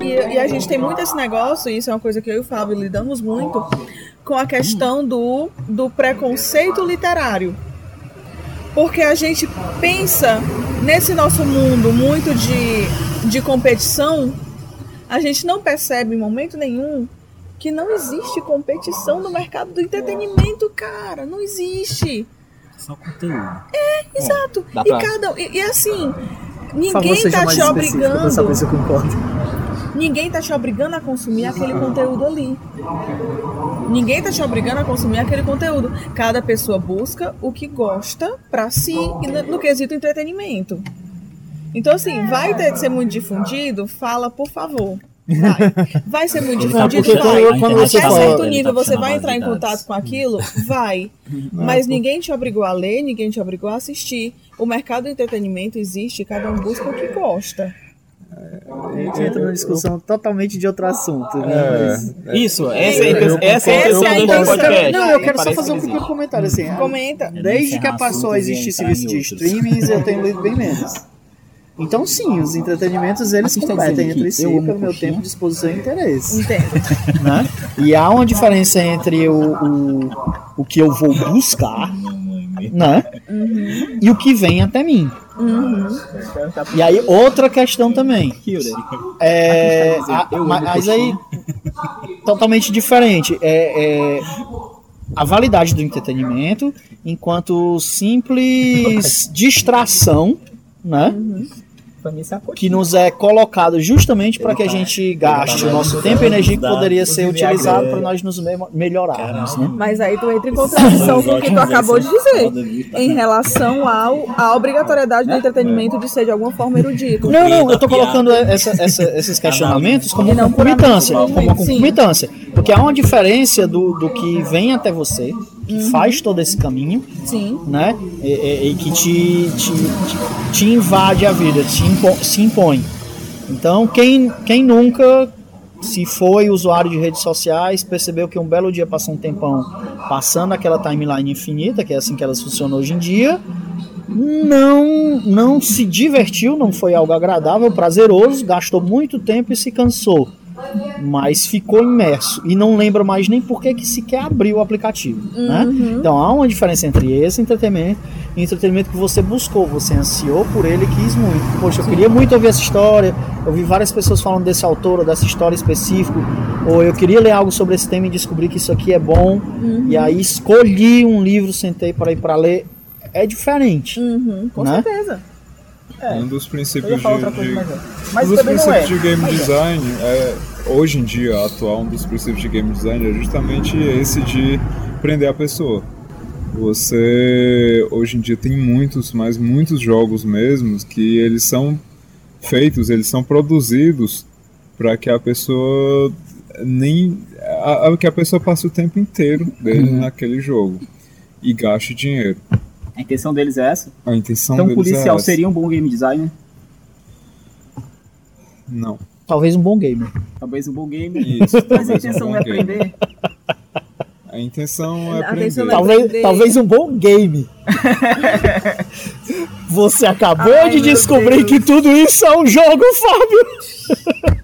E, e, e a gente tem muito esse negócio, e isso é uma coisa que eu e o Fábio lidamos muito, com a questão do, do preconceito literário. Porque a gente pensa nesse nosso mundo muito de, de competição, a gente não percebe em momento nenhum que não existe competição no mercado do entretenimento, cara. Não existe. Só conteúdo. É, exato. e pra- cada. E, e assim, ninguém tá te específico pra saber obrigando. se eu concordo. Ninguém tá te obrigando a consumir aquele conteúdo ali. Ninguém tá te obrigando a consumir aquele conteúdo. Cada pessoa busca o que gosta pra si e no, no quesito entretenimento. Então, assim, vai ter que ser muito difundido? Fala, por favor. Vai. Vai ser muito Ele tá difundido? porque Vai. quando- quando Até você fala- certo ele nível tá você vai entrar em de contato com aquilo? Vai. Mas ninguém te obrigou a ler, ninguém te obrigou a assistir. O mercado do entretenimento existe, cada um busca o que gosta. A gente entra numa discussão totalmente de outro assunto, né? É, Mas- Isso, essa é a Eu- intenção, essa é a essa intenção é a do podcast. Não, eu quero só fazer um que pequeno comentário assim. Comenta. Desde que passou a existir serviço de streamings, eu tenho lido bem menos. Então, sim, os entretenimentos eles Mas está competem entre si eu pelo meu coxinha? tempo, disposição e interesse. Entendo. né? E há uma diferença entre o, o, o que eu vou buscar né? e o que vem até mim. E aí, outra questão também. É, a- mas aí, totalmente diferente. É, é a validade do entretenimento enquanto simples distração, né? Pra mim, isso é que nos é colocado justamente para que a gente gaste o nosso tempo e energia que poderia ser utilizado para nós nos me- melhorarmos, né? Mas aí tu entra em contradição com o que tu acabou de dizer. Em relação ao, à obrigatoriedade do entretenimento de ser de alguma forma erudito. Não, não, eu tô colocando essa- essa- esses questionamentos como não concomitância, como sim. concomitância, porque há uma diferença do, do que vem até você, que faz todo esse caminho, Sim. né? E, e- e que te, te, te, te invade a vida, te impo- se impõe. Então, quem, quem nunca, se foi usuário de redes sociais, percebeu que um belo dia passou um tempão passando aquela timeline infinita, que é assim que elas funcionam hoje em dia, não, não se divertiu, não foi algo agradável, prazeroso, gastou muito tempo e se cansou. Mas ficou imerso e não lembra mais nem por que que sequer abriu o aplicativo. Né? Então há uma diferença entre esse entretenimento e o entretenimento que você buscou, você ansiou por ele e quis muito. Poxa, eu queria muito ouvir essa história, eu vi várias pessoas falando desse autor ou dessa história específica, ou eu queria ler algo sobre esse tema e descobri que isso aqui é bom, e aí escolhi um livro, sentei para ir para ler. É diferente. Uhum, com Né? certeza. Um dos princípios de, coisa, de- mas é. um dos não é. princípios de game Mas é. design é, hoje em dia, atual, um dos princípios de game design é justamente esse de prender a pessoa. Você hoje em dia tem muitos, mas muitos jogos mesmos que eles são feitos, eles são produzidos para que a pessoa nem a, a- que a pessoa passe o tempo inteiro dele Uhum. naquele jogo e gaste dinheiro. A intenção deles é essa. A intenção Então, um deles é policial essa. seria um bom game designer. Não. Talvez um bom gamer. Talvez um bom game. Isso, Mas a talvez um intenção bom não é game. aprender. A intenção é A aprender. é Talvez, aprender. talvez um bom game. Você acabou Ai, de descobrir Deus. que tudo isso é um jogo, Fábio.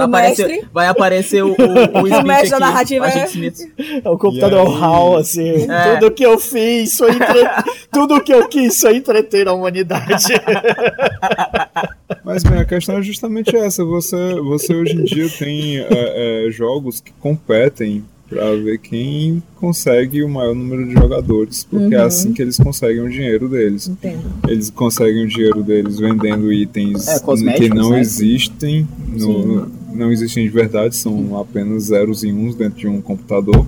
Vai o aparecer, mestre. vai aparecer o, o, o, Smith mestre da narrativa o é-. É o computador E aí? HAL, assim. É. Tudo que eu fiz foi entre... tudo que eu quis foi entreter a humanidade. Mas bem, a questão é justamente essa. Você, você hoje em dia tem é, é, jogos que competem para ver quem consegue o maior número de jogadores, porque é assim que eles conseguem o dinheiro deles. Entendo. Eles conseguem o dinheiro deles vendendo itens É, que não né? existem, no- não existem de verdade, são apenas zeros e uns dentro de um computador,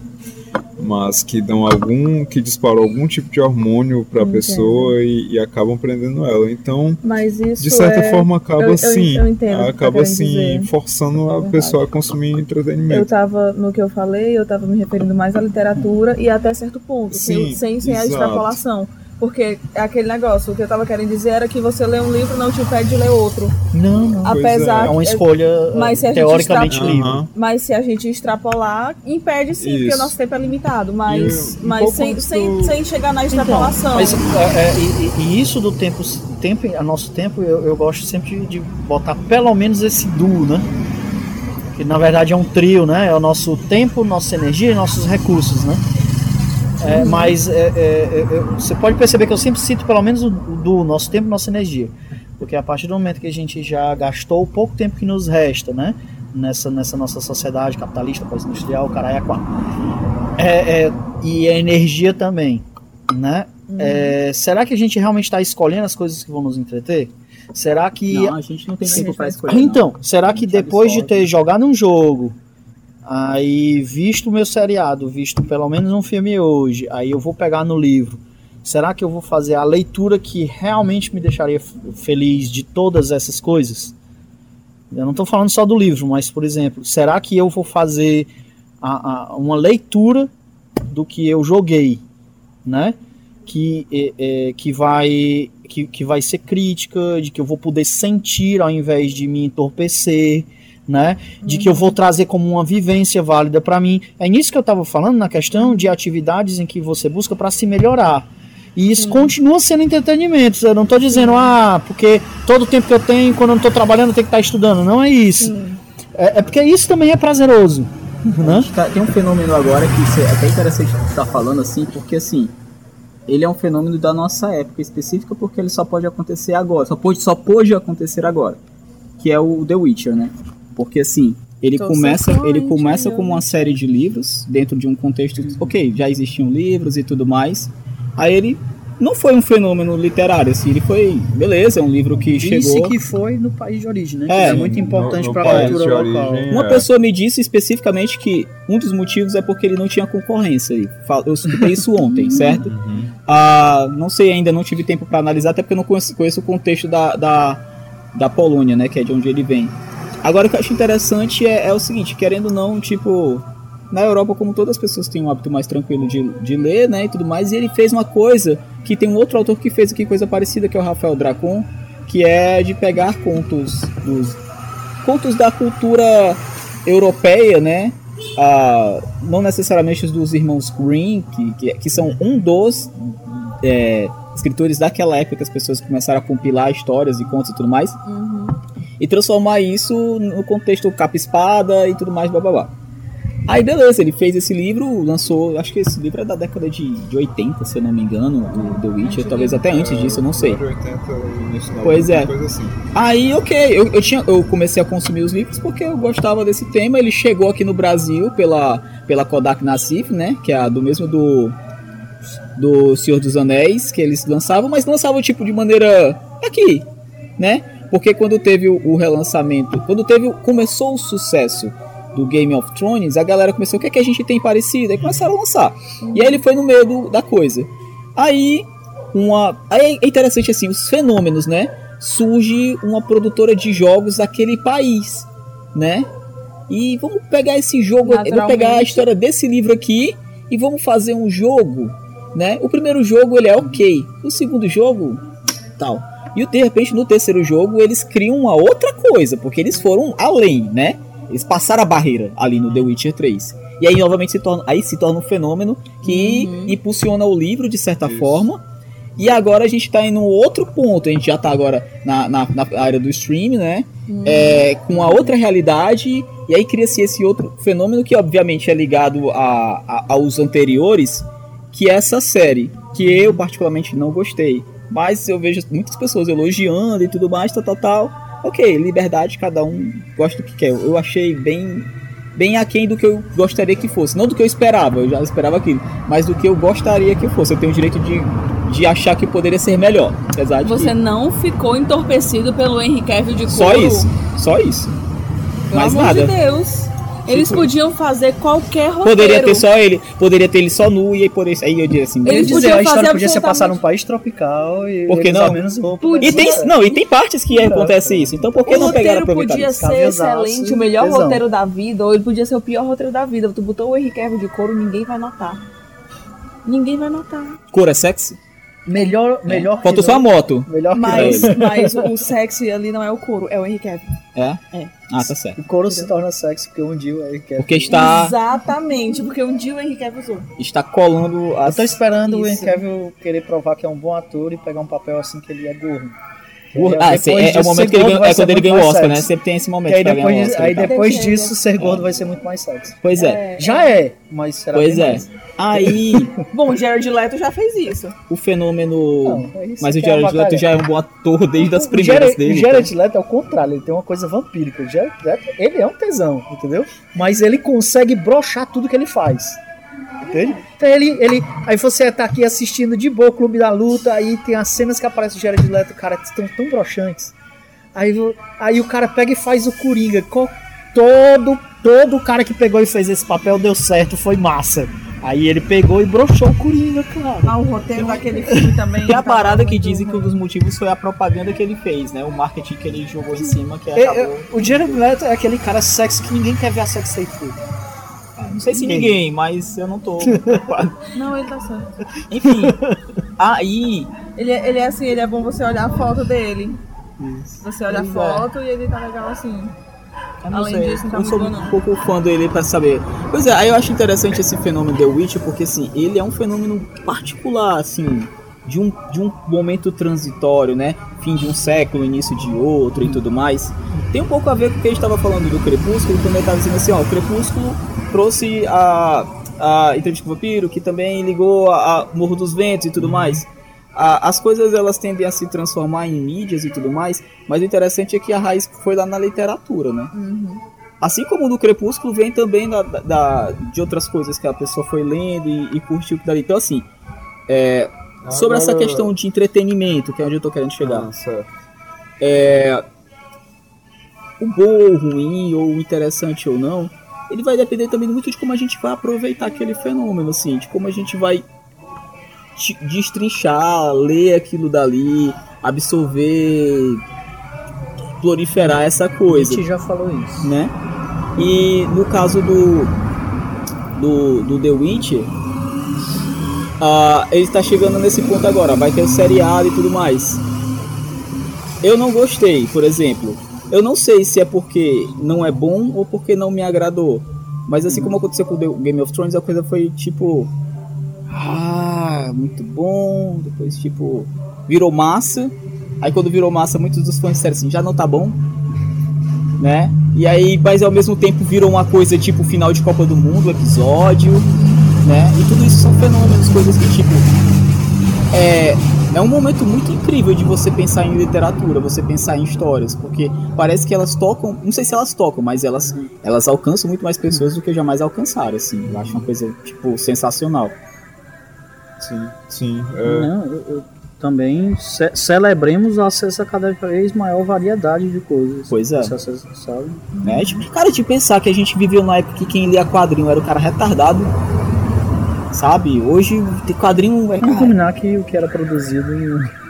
mas que dão algum, que disparam algum tipo de hormônio para a pessoa e, e acabam prendendo ela. Então, de certa é... forma acaba eu- eu- assim, eu entendo que tá acaba assim dizer. forçando a verdade. pessoa a consumir Eu entretenimento. tava, no que eu falei, eu tava me referindo mais à literatura e até certo ponto, sem, Sim, sem, sem a exato. extrapolação. Porque é aquele negócio, o que eu tava querendo dizer era que você lê um livro não te impede de ler outro. Não, não. Pois Apesar É uma escolha Mas se a gente teoricamente está- livre. Mas se a gente extrapolar, impede sim, porque Isso. o nosso tempo é limitado. Mas, E mas sem, sem, sem chegar na Então, extrapolação. mas, é, é, e, e- e isso do tempo, tempo, a nosso tempo, eu, eu gosto sempre de, de botar pelo menos esse duo, né? Que na verdade é um trio, né? É o nosso tempo, nossa energia e nossos recursos, né? É, mas é, é, é, é, você pode perceber que eu sempre cito pelo menos o, o duo, nosso tempo e nossa energia. Porque a partir do momento que a gente já gastou o pouco tempo que nos resta, né? Nessa, nessa nossa sociedade capitalista, pós-industrial, caralho, é quatro. É, e a energia também, né? Será que a gente realmente está escolhendo as coisas que vão nos entreter? Será que. Não, a gente não tem tempo pra escolher. não. então, será que depois de absorve. ter jogado um jogo, aí visto o meu seriado, visto pelo menos um filme hoje, aí eu vou pegar no livro. Será que eu vou fazer a leitura que realmente me deixaria feliz de todas essas coisas? Eu não estou falando só do livro, mas, por exemplo, será que eu vou fazer a- a- uma leitura do que eu joguei, né? Que, é, é, que, vai, que, que vai ser crítica, de que eu vou poder sentir ao invés de me entorpecer, né? De que eu vou trazer como uma vivência válida para mim. É nisso que eu estava falando, na questão de atividades em que você busca para se melhorar. E isso continua sendo entretenimento. Eu não estou dizendo, ah, porque todo o tempo que eu tenho, quando eu não estou trabalhando, eu tenho que estar estudando. Não é isso. É, é porque isso também é prazeroso. Né? Tá, tem um fenômeno agora que é até interessante estar falando assim, porque assim, ele é um fenômeno da nossa época específica porque ele só pode acontecer agora, só pode, só pode acontecer agora, que é o The Witcher, né? Porque assim, ele Tô começa, ele começa como uma série de livros dentro de um contexto, ok, já existiam livros e tudo mais. Aí ele não foi um fenômeno literário, assim, ele foi, beleza, é um livro que Disse chegou. que foi no país de origem, né? É, que é muito importante para a cultura local. origem. Uma É. pessoa me disse especificamente que um dos motivos é porque ele não tinha concorrência. Eu escutei isso ontem, certo? Uhum. Ah, não sei ainda, não tive tempo para analisar, até porque eu não conheço, conheço o contexto da, da, da Polônia, né? Que é de onde ele vem. Agora o que eu acho interessante é, é o seguinte, querendo ou não, tipo, na Europa, como todas as pessoas têm um hábito mais tranquilo de, de ler, né? E tudo mais, e ele fez uma coisa que tem um outro autor que fez aqui coisa parecida, que é o Rafael Dracon, que é de pegar contos dos contos da cultura europeia, né? Ah, não necessariamente os dos irmãos Green, que, que, que são um dos é, escritores daquela época que as pessoas começaram a compilar histórias e contos e tudo mais, Uhum. E transformar isso no contexto capa-espada e tudo mais, blá blá blá. Aí beleza, ele fez esse livro, lançou, acho que esse livro é da década de, de 80, se eu não me engano, o The Witcher, talvez até antes disso, eu não sei. De 80 e início da Pois é. Assim. Aí, ok, eu, eu, tinha, eu comecei a consumir os livros porque eu gostava desse tema. Ele chegou aqui no Brasil pela, pela Kodak Nassif, né? Que é a do mesmo do, do Senhor dos Anéis, que eles lançavam, mas lançavam tipo de maneira aqui, né? Porque quando teve o, relançamento, quando teve começou o sucesso do Game of Thrones, a galera começou, o que é que a gente tem parecido? Aí começaram a lançar. E aí ele foi no meio do- da coisa. Aí, uma. Aí é interessante assim, os fenômenos, né? Surge uma produtora de jogos daquele país, né? E vamos pegar esse jogo, vou pegar a história desse livro aqui e vamos fazer um jogo, né? O primeiro jogo ele é ok, o segundo jogo tal. E de repente no terceiro jogo eles criam uma outra coisa, porque eles foram além, né? Eles passaram a barreira ali no The Witcher 3. E aí novamente se torna, aí se torna um fenômeno que impulsiona o livro de certa Isso. forma. E agora a gente tá em um outro ponto, a gente já tá agora na, na, na área do stream, né? É, com a outra realidade, e aí cria-se esse outro fenômeno que obviamente é ligado a, a- aos anteriores, que é essa série, que eu particularmente não gostei. Mas eu vejo muitas pessoas elogiando e tudo mais, tal, tal, tal. Ok, liberdade, cada um gosta do que quer. Eu achei bem bem aquém do que eu gostaria que fosse. Não do que eu esperava, eu já esperava aquilo, mas do que eu gostaria que fosse. Eu tenho o direito de, de achar que poderia ser melhor. Apesar de Você que não ficou entorpecido pelo Henry Cavill de só couro? isso, só isso. Pelo mais amor nada. de Deus. Eles Tipo- podiam fazer qualquer roteiro. Poderia ter só ele, poderia ter ele só nu e aí por isso aí eu diria assim. Eles dizer, podiam a história fazer podia ser absolutamente- num país tropical e Por que eles não? menos roupa. E tem, não, e tem partes que acontece isso. Então por que O não roteiro aproveitar podia ser excelente, o melhor tesão. roteiro da vida, ou ele podia ser o pior roteiro da vida. Tu botou o Henry Cavill de couro, ninguém vai notar. Ninguém vai notar. Cor é sexy? Melhor, melhor que Faltou só a moto. Melhor que Mas, mas o sexy ali não é o couro, é o Henry Cavill. É? É. Ah, tá certo. O couro se torna sexy porque um dia ele quer. Porque está, Exatamente, porque um dia o Henry Cavill usou. está colando Eu as. tô esperando o Henry Isso. Cavill querer provar que é um bom ator e pegar um papel assim que ele é gordo. Ah, depois é, é o momento que ele ganha, é quando ele ganha o Oscar, né? Sempre tem esse momento aí pra ganhar depois, Oscar. aí depois disso, ser gordo vai ser muito mais sexy. Pois é. Já é, mas será Pois bem é. mais. Aí, Bom, o Jared Leto já fez isso. o fenômeno. Não, é isso Mas o é Jared Leto já é um bom ator desde as O primeiras Jared, dele. o Jared Leto é o contrário, ele tem uma coisa vampírica. O Jared Leto, ele é um tesão, entendeu? Mas ele consegue brochar tudo que ele faz. Entende? Então ele, ele. Aí você tá aqui assistindo de boa o Clube da Luta, aí tem as cenas que aparece o Jared Leto, cara, que estão tão brochantes. Aí, aí o cara pega e faz o Coringa. Co- Todo, todo cara que pegou e fez esse papel deu certo, foi massa. Aí ele pegou e brochou o Coringa, cara. Ah, o roteiro daquele filme também. E a tava parada que dizem que um ruim. dos motivos foi a propaganda que ele fez, né? O marketing que ele jogou em cima, que É, acabou. é, o Jared Leto é aquele cara sexy que ninguém quer ver a sex tape. Não sei se ninguém, mas eu não tô. preocupado. Não, ele tá certo. Enfim, aí. Ele, é- ele é assim, ele é bom você olhar a foto dele. Você olha a Pois é. foto e ele tá legal assim. Eu não Além sei, disso, não tá eu sou muito bom, um não. pouco fã dele pra saber. Pois é, aí eu acho interessante esse fenômeno The Witch, porque assim, ele é um fenômeno particular, assim, de um, de um momento transitório, né? Fim de um século, início de outro e tudo mais. Tem um pouco a ver com o que a gente estava falando do Crepúsculo, quando ele tava dizendo assim, ó, o Crepúsculo trouxe a, a Entrevista com o Vampiro, que também ligou a, a Morro dos Ventos e tudo mais. A- as coisas elas tendem a se transformar em mídias e tudo mais, mas o interessante é que a raiz foi lá na literatura, né? Assim como no Crepúsculo vem também da, da- de outras coisas que a pessoa foi lendo e, e curtiu dali. Então, assim, é, sobre essa Agora- questão de entretenimento, que é onde eu tô querendo chegar. Ah, certo. O bom ou ruim, ou interessante ou não, ele vai depender também muito de como a gente vai aproveitar aquele fenômeno, assim, de como a gente vai destrinchar, ler aquilo dali, absorver, proliferar essa A coisa. gente já falou isso. né? E no caso do do, do The Witcher, ah, ele está chegando nesse ponto agora, vai ter o seriado e tudo mais. Eu não gostei, por exemplo. Eu não sei se é porque não é bom ou porque não me agradou. Mas assim como aconteceu com o Game of Thrones, a coisa foi tipo. Ah, muito bom. Depois, tipo, virou massa. Aí quando virou massa, muitos dos fãs disseram assim, já não tá bom né? E aí, mas ao mesmo tempo virou uma coisa tipo final de Copa do Mundo, episódio, né? E tudo isso são fenômenos, coisas que tipo é é um momento muito incrível de você pensar em literatura, você pensar em histórias, porque parece que elas tocam, não sei se elas tocam, mas elas elas alcançam muito mais pessoas do que jamais alcançaram, assim. Eu acho uma coisa tipo sensacional. Sim, sim. É, Não, eu, eu também ce- celebremos o acesso a cada vez maior variedade de coisas. Pois é. Acesso, sabe? Né? Tipo, cara, de pensar que a gente viveu na época que quem lia quadrinho era o cara retardado. Sabe? Hoje ter quadrinho é Vamos combinar que o que era produzido em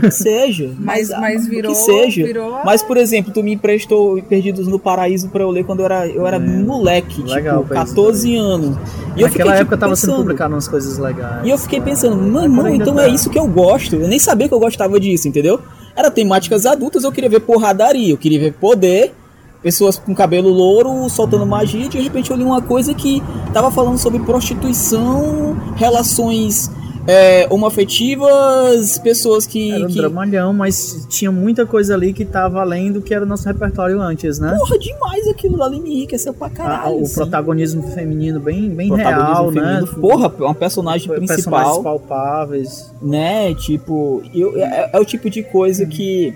que seja. Mas, mas o virou. que seja. virou Mas, por exemplo, tu me emprestou Perdidos no Paraíso pra eu ler quando eu era, eu era moleque, É. Legal, tipo, Perdidos 14 anos. E eu fiquei, Naquela tipo, época tava sendo pensando- publicado umas coisas legais. E eu fiquei pensando, É, mano, então tá. é isso que eu gosto. Eu nem sabia que eu gostava disso, entendeu? Era temáticas adultas, eu queria ver porradaria, eu queria ver poder, pessoas com cabelo louro soltando magia, e de repente eu li uma coisa que tava falando sobre prostituição, relações é, homoafetivas, pessoas que. Era um que... dramalhão, mas tinha muita coisa ali que tava além do que era o nosso repertório antes, né? Porra, demais aquilo ali me enriqueceu pra Ah, caralho. o assim. protagonismo feminino bem, bem Protagonismo real, feminino. né? Porra, uma personagem Foi principal. Personagens palpáveis. né? Tipo, eu, é, é o tipo de coisa que,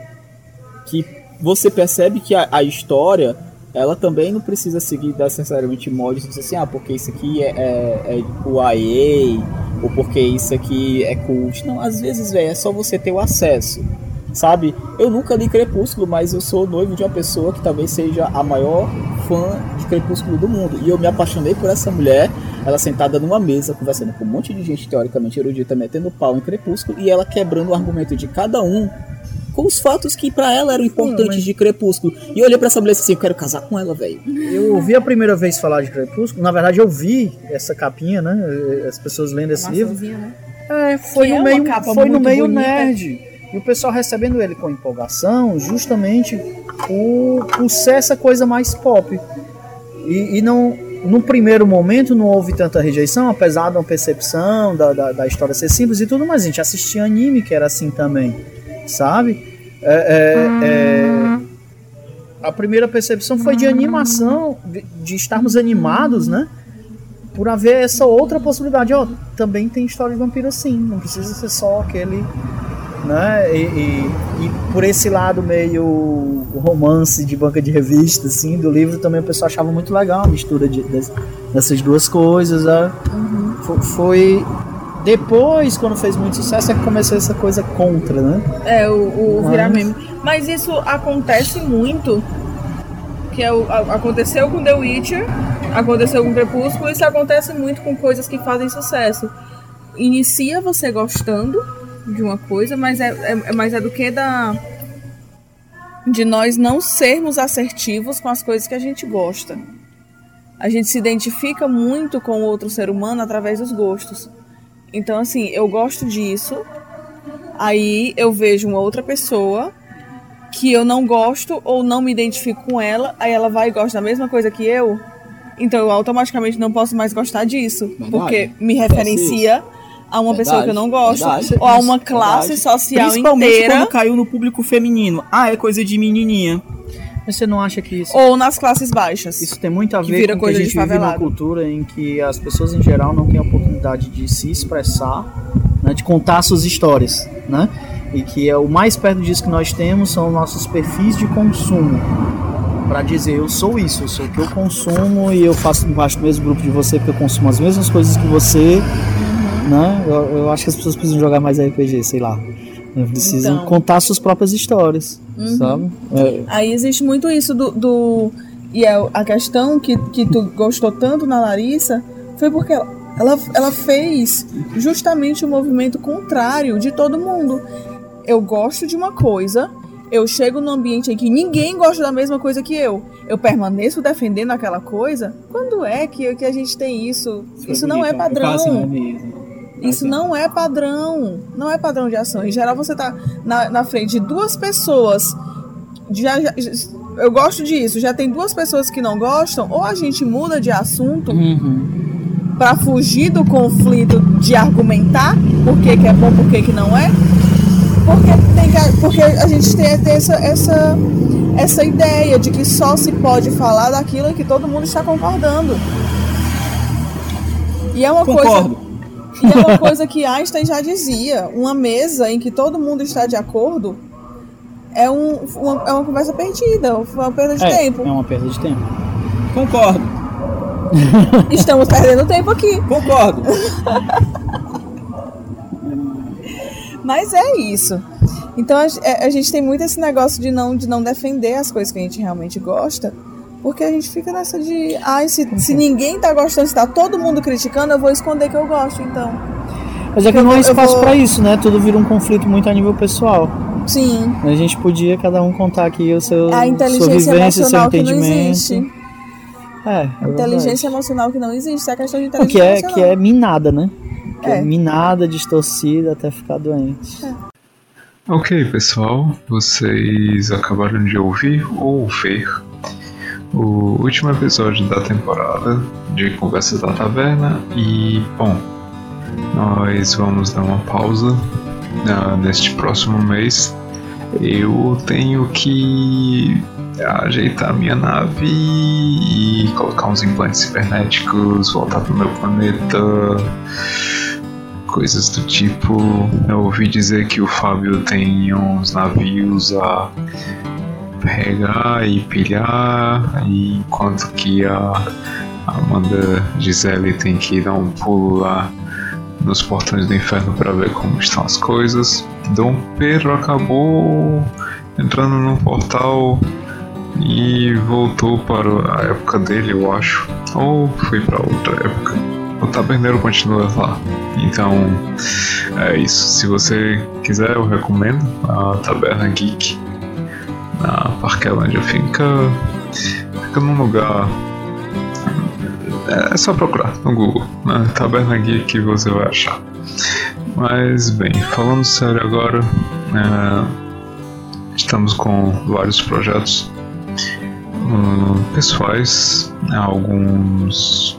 que você percebe que a, a história ela também não precisa seguir necessariamente de dizer assim, ah, porque isso aqui é, é, é o AE, ou porque isso aqui é cult. Não, às vezes, velho, é só você ter o acesso. Sabe? Eu nunca li Crepúsculo, mas eu sou noivo de uma pessoa que talvez seja a maior fã de Crepúsculo do mundo. E eu me apaixonei por essa mulher, ela sentada numa mesa, conversando com um monte de gente teoricamente erudita, metendo pau em Crepúsculo, e ela quebrando o argumento de cada um com os fatos que pra ela eram importantes mas- de Crepúsculo. E eu olhei pra essa mulher e disse assim, eu quero casar com ela, velho. Eu ouvi a primeira vez falar de Crepúsculo, na verdade eu vi essa capinha, né? As pessoas lendo esse livro. Né? É, foi Que no é meio, capa foi no meio bonita. nerd. E o pessoal recebendo ele com empolgação, justamente por, por ser essa coisa mais pop. E, e não, no primeiro momento não houve tanta rejeição, apesar de uma percepção da, da, da história ser simples e tudo, mas a gente assistia anime que era assim também, sabe? É, é, é, a primeira percepção foi de animação, de, de estarmos animados, né? Por haver essa outra possibilidade. Ó, também tem história de vampiro assim, não precisa ser só aquele. Né? E, e- e por esse lado meio romance de banca de revista, assim, do livro também o pessoal achava muito legal a mistura de- des- dessas duas coisas. né? Fo- Foi. Depois, quando fez muito sucesso, é que começou essa coisa contra, né? É, o, o virar Mas- meme. Mas isso acontece muito. Que é o, a- aconteceu com The Witcher, aconteceu com Crepúsculo, isso acontece muito com coisas que fazem sucesso. Inicia você gostando de uma coisa, mas é, é, é- mas é do que da. De nós não sermos assertivos com as coisas que a gente gosta. A gente se identifica muito com o outro ser humano através dos gostos. Então, assim, eu gosto disso, Aí eu vejo uma outra pessoa que eu não gosto ou não me identifico com ela, aí ela vai e gosta da mesma coisa que eu. Então eu automaticamente não posso mais gostar disso, Verdade. porque me referencia a uma pessoa que eu não gosto, Verdade. ou a uma classe Verdade. social Principalmente inteira, quando caiu no público feminino. Ah, é coisa de menininha. Mas você não acha que isso ou nas classes baixas. Isso tem muito a ver com que a coisa de gente vive favelado. cultura em que as pessoas em geral não têm a oportunidade de se expressar, né, de contar suas histórias, né? E que é o mais perto disso que nós temos são nossos perfis de consumo. Pra dizer, eu sou isso, eu sou o que eu consumo e eu faço parte do mesmo grupo de você porque eu consumo as mesmas coisas que você, né? Eu, eu acho que as pessoas precisam jogar mais RPG, sei lá. Precisam Então. contar suas próprias histórias, Uhum. sabe? É, Aí existe muito isso do. do- e é a questão que, que tu gostou tanto na Larissa foi porque ela, ela, ela fez justamente o movimento contrário de todo mundo. Eu gosto de uma coisa, eu chego num ambiente em que ninguém gosta da mesma coisa que eu. Eu permaneço defendendo aquela coisa. Quando é que, que a gente tem isso? Isso não é padrão. Isso não é padrão. Não é padrão de ação. Em geral, você tá na, na frente de duas pessoas. Já, já- eu gosto disso. Já tem duas pessoas que não gostam. Ou a gente muda de assunto uhum. pra fugir do conflito de argumentar por que, que é bom, por que, que não é. Porque, tem que, porque a gente tem, tem essa, essa, essa ideia de que só se pode falar daquilo em que todo mundo está concordando. E é uma coisa. E é uma coisa que Einstein já dizia: uma mesa em que todo mundo está de acordo é, um, uma, é uma conversa perdida, uma perda de é, tempo. é uma perda de tempo. Concordo. Estamos perdendo tempo aqui. Concordo. Mas é isso. Então a, a gente tem muito esse negócio de não, de não defender as coisas que a gente realmente gosta. Porque a gente fica nessa de. Ai, se, se ninguém tá gostando, se tá todo mundo criticando, eu vou esconder que eu gosto, então. Mas é que Eu não há espaço vou- pra isso, né? Tudo vira um conflito muito a nível pessoal. Sim. A gente podia cada um contar aqui o seu A sua inteligência emocional que não entendimento. existe. É, é Inteligência verdade. emocional que não existe. É a questão de O inteligência que é, emocional. que é minada, né? Que é. É. minada, distorcida até ficar doente. Ok, pessoal, vocês acabaram de ouvir ou ver o último episódio da temporada de Conversas da Taverna e, bom, nós vamos dar uma pausa ah, neste próximo mês. Eu tenho que ajeitar minha nave e colocar uns implantes cibernéticos, voltar pro meu planeta, coisas do tipo. Eu ouvi dizer que o Fábio tem uns navios a pegar e pilhar, e enquanto que a Amanda Gisele tem que dar um pulo lá nos portões do inferno para ver como estão as coisas. Dom Pedro acabou entrando num portal e voltou para a época dele, eu acho. Ou foi para outra época. O taberneiro continua lá. Então, é isso. Se você quiser, eu recomendo a Taberna Geek na Parquelândia. Fica, fica num lugar. É só procurar no Google. Né? Taberna Geek você vai achar. Mas bem, falando sério agora, é, estamos com vários projetos uh, pessoais, alguns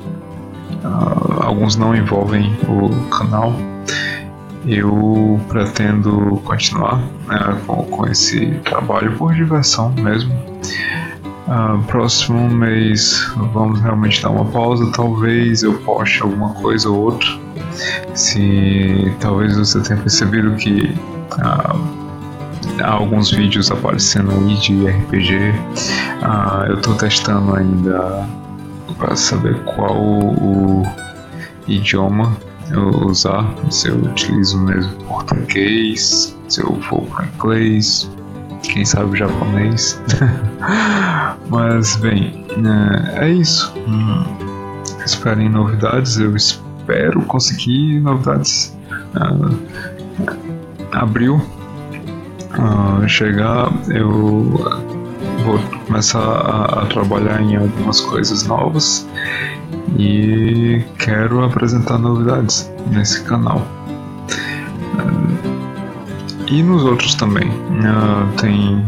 uh, alguns não envolvem o canal. Eu pretendo continuar né, com, com esse trabalho por diversão mesmo. Uh, próximo mês vamos realmente dar uma pausa. Talvez eu poste alguma coisa ou outra. Se talvez você tenha percebido que uh, há alguns vídeos aparecendo aí de RPG. Uh, eu estou testando ainda para saber qual o idioma usar. Se eu utilizo mesmo português, se eu for para inglês, quem sabe japonês. Mas bem, é, é isso. Hum, esperem novidades. Eu espero conseguir novidades. Uh, abril uh, chegar, eu vou começar a, a trabalhar em algumas coisas novas e quero apresentar novidades nesse canal. E nos outros também. Uh, tem,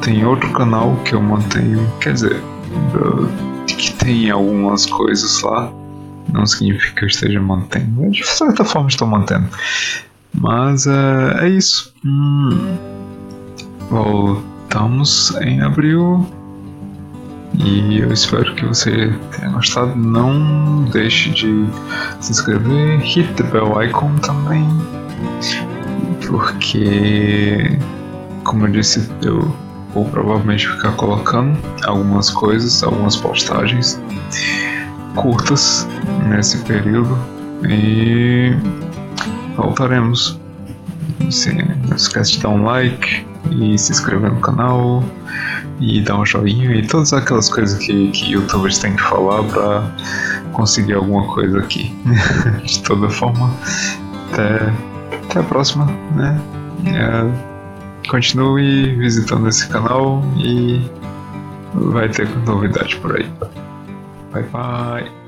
tem outro canal que eu mantenho, quer dizer, uh, que tem algumas coisas lá. Não significa que eu esteja mantendo. De certa forma estou mantendo. Mas uh, é isso. Hum, voltamos em abril. E eu espero que você tenha gostado. Não deixe de se inscrever, hit the bell icon também porque, como eu disse, eu vou provavelmente ficar colocando algumas coisas, algumas postagens curtas nesse período e voltaremos. Se, não esquece de dar um like e se inscrever no canal e dar um joinha e todas aquelas coisas que, que youtubers têm que falar para conseguir alguma coisa aqui. de toda forma, até até a próxima, né? É, continue visitando esse canal e vai ter novidade por aí. Bye bye.